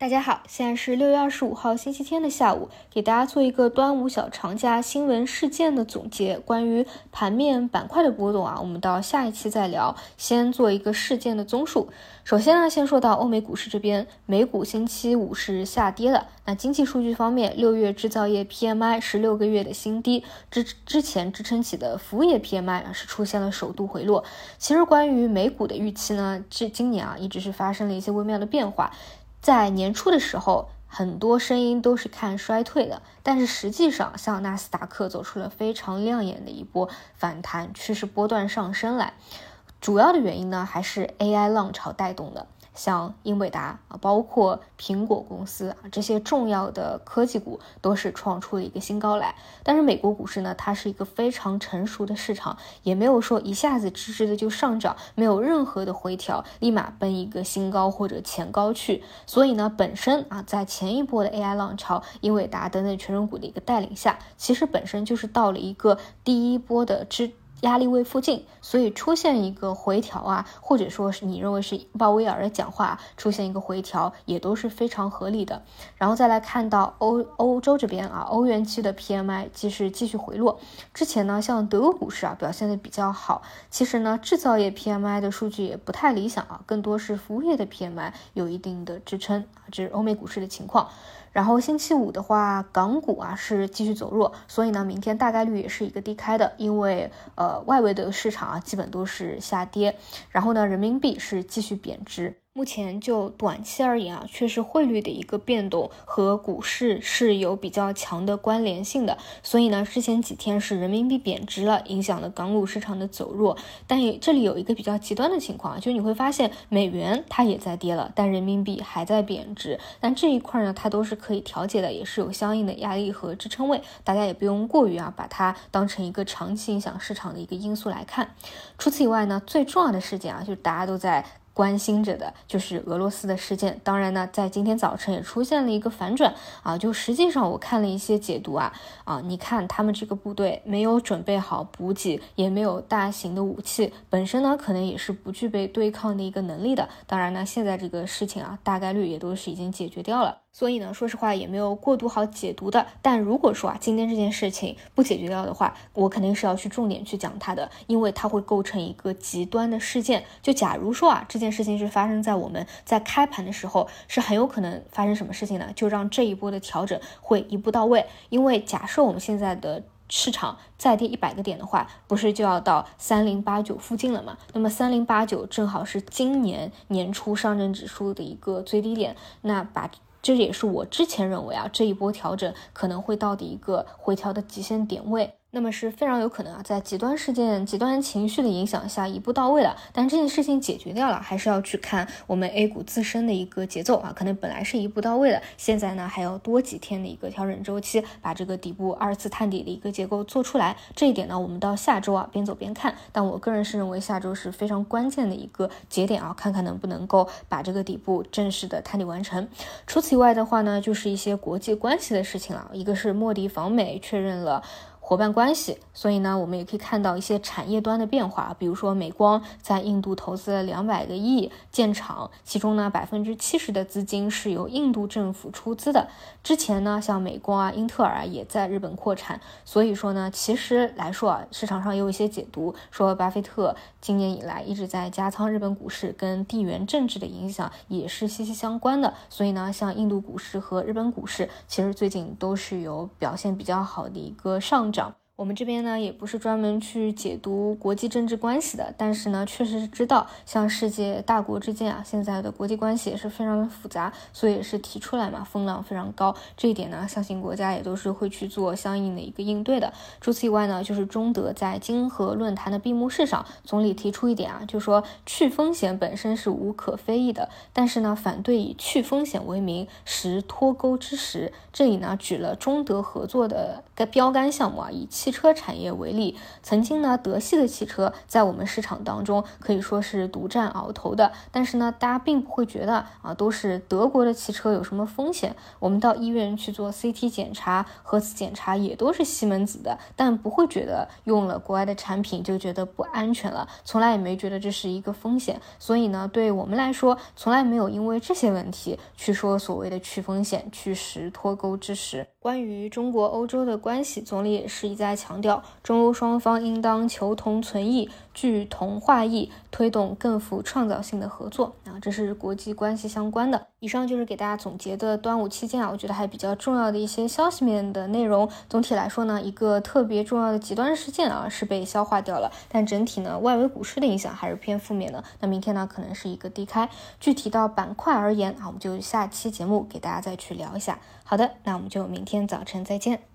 大家好，现在是六月二十五号星期天的下午，给大家做一个端午小长假新闻事件的总结。关于盘面板块的波动啊，我们到下一期再聊。先做一个事件的综述。首先呢，先说到欧美股市这边，美股星期五是下跌的。那经济数据方面，六月制造业 PMI 是六个月的新低，之之前支撑起的服务业 PMI 啊是出现了首度回落。其实关于美股的预期呢，这今年啊一直是发生了一些微妙的变化。在年初的时候，很多声音都是看衰退的，但是实际上，像纳斯达克走出了非常亮眼的一波反弹，趋势波段上升来。主要的原因呢，还是 AI 浪潮带动的。像英伟达啊，包括苹果公司啊，这些重要的科技股都是创出了一个新高来。但是美国股市呢，它是一个非常成熟的市场，也没有说一下子直直的就上涨，没有任何的回调，立马奔一个新高或者前高去。所以呢，本身啊，在前一波的 AI 浪潮、英伟达等等权重股的一个带领下，其实本身就是到了一个第一波的支。压力位附近，所以出现一个回调啊，或者说是你认为是鲍威尔的讲话出现一个回调，也都是非常合理的。然后再来看到欧欧洲这边啊，欧元区的 PMI 即是继续回落。之前呢，像德国股市啊表现的比较好，其实呢，制造业 PMI 的数据也不太理想啊，更多是服务业的 PMI 有一定的支撑啊，这是欧美股市的情况。然后星期五的话，港股啊是继续走弱，所以呢，明天大概率也是一个低开的，因为呃外围的市场啊基本都是下跌，然后呢，人民币是继续贬值。目前就短期而言啊，确实汇率的一个变动和股市是有比较强的关联性的。所以呢，之前几天是人民币贬值了，影响了港股市场的走弱。但也这里有一个比较极端的情况啊，就你会发现美元它也在跌了，但人民币还在贬值。但这一块呢，它都是可以调节的，也是有相应的压力和支撑位，大家也不用过于啊把它当成一个长期影响市场的一个因素来看。除此以外呢，最重要的事件啊，就是大家都在。关心着的就是俄罗斯的事件，当然呢，在今天早晨也出现了一个反转啊，就实际上我看了一些解读啊啊，你看他们这个部队没有准备好补给，也没有大型的武器，本身呢可能也是不具备对抗的一个能力的。当然呢，现在这个事情啊，大概率也都是已经解决掉了。所以呢，说实话也没有过度好解读的。但如果说啊，今天这件事情不解决掉的话，我肯定是要去重点去讲它的，因为它会构成一个极端的事件。就假如说啊，这件事情是发生在我们在开盘的时候，是很有可能发生什么事情呢？就让这一波的调整会一步到位。因为假设我们现在的市场再跌一百个点的话，不是就要到三零八九附近了吗？那么三零八九正好是今年年初上证指数的一个最低点，那把。这也是我之前认为啊，这一波调整可能会到的一个回调的极限点位。那么是非常有可能啊，在极端事件、极端情绪的影响下一步到位了。但这件事情解决掉了，还是要去看我们 A 股自身的一个节奏啊。可能本来是一步到位的，现在呢还要多几天的一个调整周期，把这个底部二次探底的一个结构做出来。这一点呢，我们到下周啊边走边看。但我个人是认为下周是非常关键的一个节点啊，看看能不能够把这个底部正式的探底完成。除此以外的话呢，就是一些国际关系的事情了。一个是莫迪访美确认了。伙伴关系，所以呢，我们也可以看到一些产业端的变化，比如说美光在印度投资了两百个亿建厂，其中呢百分之七十的资金是由印度政府出资的。之前呢，像美光啊、英特尔啊也在日本扩产，所以说呢，其实来说啊，市场上也有一些解读，说巴菲特今年以来一直在加仓日本股市，跟地缘政治的影响也是息息相关的。所以呢，像印度股市和日本股市，其实最近都是有表现比较好的一个上涨。我们这边呢，也不是专门去解读国际政治关系的，但是呢，确实是知道，像世界大国之间啊，现在的国际关系也是非常的复杂，所以也是提出来嘛，风浪非常高。这一点呢，相信国家也都是会去做相应的一个应对的。除此以外呢，就是中德在金河论坛的闭幕式上，总理提出一点啊，就说去风险本身是无可非议的，但是呢，反对以去风险为名实脱钩之实。这里呢，举了中德合作的个标杆项目啊，以气。汽车产业为例，曾经呢，德系的汽车在我们市场当中可以说是独占鳌头的，但是呢，大家并不会觉得啊，都是德国的汽车有什么风险。我们到医院去做 CT 检查、核磁检查也都是西门子的，但不会觉得用了国外的产品就觉得不安全了，从来也没觉得这是一个风险。所以呢，对我们来说，从来没有因为这些问题去说所谓的去风险、去实脱钩之时。关于中国欧洲的关系，总理也是一再强调，中欧双方应当求同存异。聚同化异，推动更富创造性的合作啊，这是国际关系相关的。以上就是给大家总结的端午期间啊，我觉得还比较重要的一些消息面的内容。总体来说呢，一个特别重要的极端事件啊是被消化掉了，但整体呢，外围股市的影响还是偏负面的。那明天呢，可能是一个低开。具体到板块而言啊，我们就下期节目给大家再去聊一下。好的，那我们就明天早晨再见。